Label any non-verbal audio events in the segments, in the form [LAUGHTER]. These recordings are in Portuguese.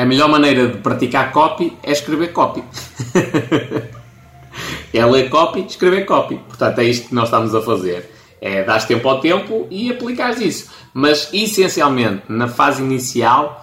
a melhor maneira de praticar copy é escrever copy. [LAUGHS] é ler copy, escrever copy. Portanto, é isto que nós estamos a fazer. É dar tempo ao tempo e aplicar isso. Mas, essencialmente, na fase inicial,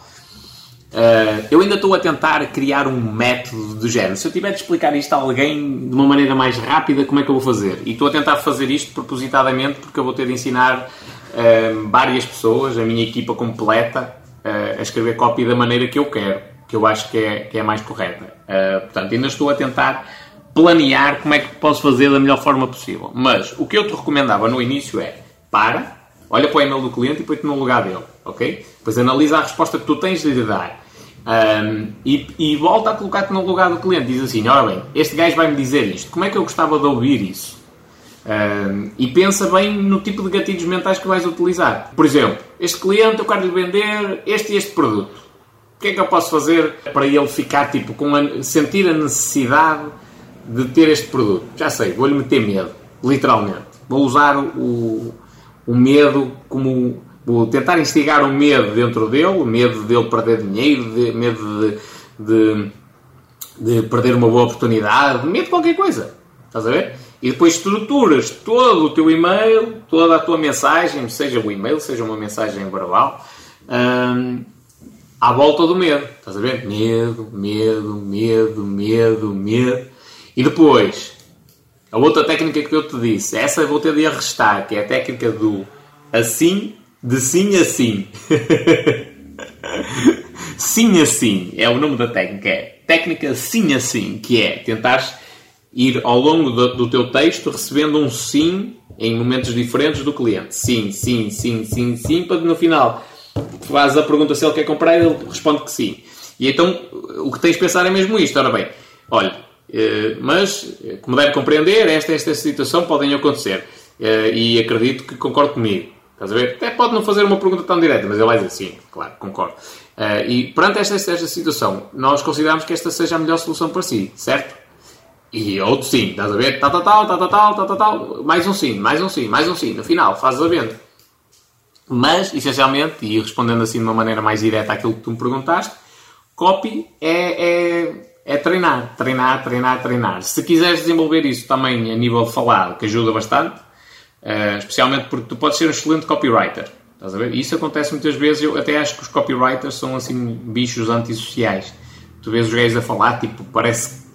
uh, eu ainda estou a tentar criar um método do género. Se eu tiver de explicar isto a alguém de uma maneira mais rápida, como é que eu vou fazer? E estou a tentar fazer isto propositadamente porque eu vou ter de ensinar uh, várias pessoas, a minha equipa completa, uh, a escrever copy da maneira que eu quero, que eu acho que é, que é mais correta. portanto, ainda estou a tentar planear como é que posso fazer da melhor forma possível. Mas o que eu te recomendava no início é para, olha para o e-mail do cliente e põe-te no lugar dele, ok? Depois analisa a resposta que tu tens de lhe dar. Um, e, e, volta a colocar-te no lugar do cliente. Diz assim: Ora bem, este gajo vai-me dizer isto, como é que eu gostava de ouvir isso? E pensa bem no tipo de gatilhos mentais que vais utilizar. Por exemplo, este cliente eu quero lhe vender este e este produto. O que é que eu posso fazer para ele ficar tipo com a, sentir a necessidade de ter este produto? Já sei, vou-lhe meter medo, literalmente. Vou usar o, o medo como. Vou tentar instigar o medo dentro dele, o medo dele perder dinheiro, de, medo de, de, de perder uma boa oportunidade, medo de qualquer coisa. Estás a ver? E depois estruturas todo o teu e-mail, toda a tua mensagem, seja o e-mail, seja uma mensagem verbal, hum, à volta do medo. Estás a ver? Medo, medo, medo, medo, medo. E depois, a outra técnica que eu te disse, essa eu vou ter de arrestar, que é a técnica do assim, de sim a sim. [LAUGHS] sim assim é o nome da técnica. É técnica sim assim, que é tentares ir ao longo do, do teu texto recebendo um sim em momentos diferentes do cliente. Sim, sim, sim, sim, sim, para no final faz a pergunta se ele quer comprar e ele responde que sim. E então o que tens de pensar é mesmo isto. Ora bem, olha, eh, mas, eh, como deve compreender, esta esta situação podem acontecer. Eh, e acredito que concordo comigo. Estás a ver? Até pode não fazer uma pergunta tão direta, mas ele vai dizer sim, claro, concordo. E perante esta, esta situação, nós consideramos que esta seja a melhor solução para si, certo? E outro sim, estás a ver? Tal, tal, tal, tal, tal, tal, tal, tal, mais um sim, mais um sim, mais um sim. No final, fazes a venda. Mas, essencialmente, e respondendo assim de uma maneira mais direta àquilo que tu me perguntaste, copy é, é é treinar, treinar, treinar, treinar. Se quiseres desenvolver isso também a nível falado, que ajuda bastante, uh, especialmente porque tu podes ser um excelente copywriter. Estás a ver? Isso acontece muitas vezes. Eu até acho que os copywriters são assim bichos antissociais. Tu vês os gays a falar, tipo, parece,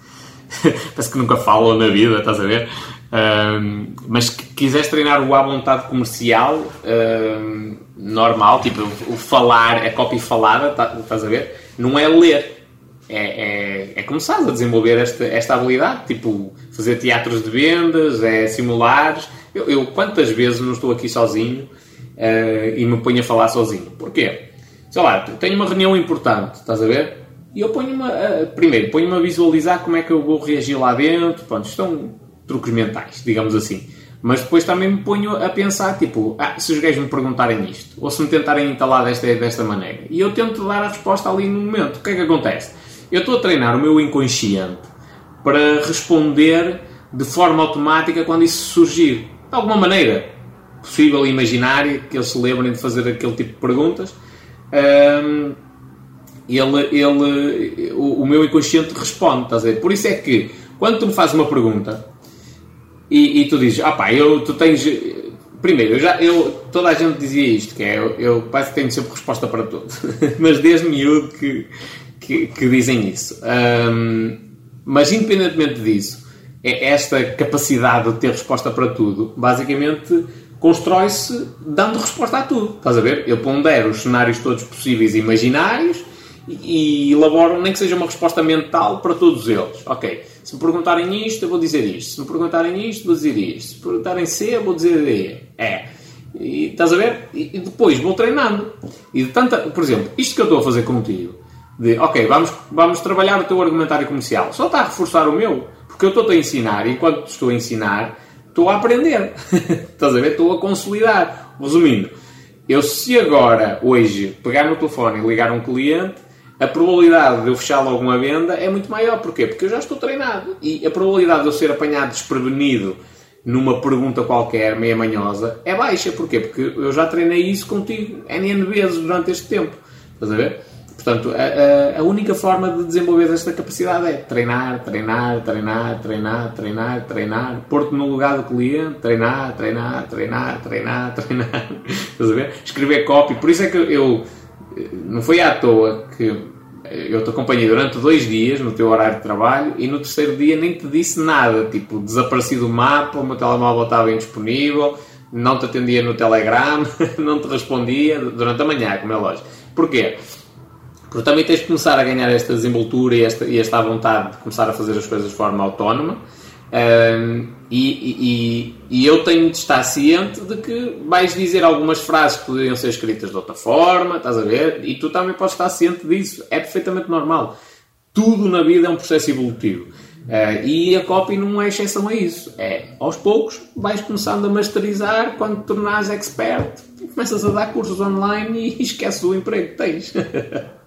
[LAUGHS] parece que nunca falam na vida, estás a ver? Uh, mas que quiseres treinar o à vontade comercial uh, normal, tipo o falar, a copy falada, tá, estás a ver? Não é ler é, é, é começar a desenvolver esta, esta habilidade, tipo fazer teatros de vendas, é simular. Eu, eu quantas vezes não estou aqui sozinho uh, e me ponho a falar sozinho? Porquê? Sei lá, tenho uma reunião importante, estás a ver? E eu ponho-me, uh, primeiro, ponho-me a visualizar como é que eu vou reagir lá dentro. Pronto, estão truques mentais, digamos assim. Mas depois também me ponho a pensar, tipo, ah, se os gajos me perguntarem isto, ou se me tentarem entalar desta, desta maneira, e eu tento dar a resposta ali no momento, o que é que acontece? Eu estou a treinar o meu inconsciente para responder de forma automática quando isso surgir. De alguma maneira possível e imaginária, que eles se lembrem de fazer aquele tipo de perguntas. Um, ele, ele, o, o, meu inconsciente responde, estás a ver? Por isso é que, quando tu me fazes uma pergunta e, e tu dizes, ah pá, eu, tu tens... Primeiro, eu já, eu, toda a gente dizia isto, que é, eu, eu parece que tenho sempre resposta para tudo. [LAUGHS] Mas desde miúdo que, que, que dizem isso. Um, mas independentemente disso, é esta capacidade de ter resposta para tudo, basicamente constrói-se dando resposta a tudo. Estás a ver? Eu pondero os cenários todos possíveis e imaginários e, elaboro nem que seja uma resposta mental para todos eles. Ok, se me perguntarem isto, eu vou dizer isto. Se me perguntarem isto, vou dizer isto. Se me perguntarem C, eu vou dizer D. É. E, estás a ver? E, e depois vou treinando. E de tanta, por exemplo, isto que eu estou a fazer contigo, de ok, vamos, vamos trabalhar o teu argumentário comercial. Só está a reforçar o meu, porque eu estou-te a ensinar e enquanto estou a ensinar, estou a aprender. [LAUGHS] Estás a ver? Estou a consolidar. Resumindo, eu se agora, hoje, pegar no telefone e ligar um cliente, a probabilidade de eu fechar logo uma venda é muito maior. Porquê? Porque eu já estou treinado. E a probabilidade de eu ser apanhado desprevenido numa pergunta qualquer, meia manhosa, é baixa. Porquê? Porque eu já treinei isso contigo N vezes durante este tempo. Estás a ver? Portanto, a, a, a, única forma de desenvolver esta capacidade é treinar, treinar, treinar, treinar, treinar, treinar, pôr-te no lugar do cliente, treinar, treinar, treinar, treinar, treinar. [LAUGHS] Estás a ver? Escrever copy. Por isso é que eu. Não foi à toa que eu te acompanhei durante dois dias no teu horário de trabalho e no terceiro dia nem te disse nada. Tipo, desapareci do mapa, o meu telemóvel estava indisponível, não te atendia no Telegram, [LAUGHS] não te respondia durante a manhã, como é lógico. Porquê? Porque também tens de começar a ganhar esta desenvoltura e esta, e esta vontade de começar a fazer as coisas de forma autónoma. Um, e, e, e, eu tenho de estar ciente de que vais dizer algumas frases que poderiam ser escritas de outra forma, estás a ver? E tu também podes estar ciente disso. É perfeitamente normal. Tudo na vida é um processo evolutivo. Uh, e a copy não é exceção a isso. É, aos poucos, vais começando a masterizar quando te tornares expert. Começas a dar cursos online e [LAUGHS] esqueces o emprego que tens. [LAUGHS]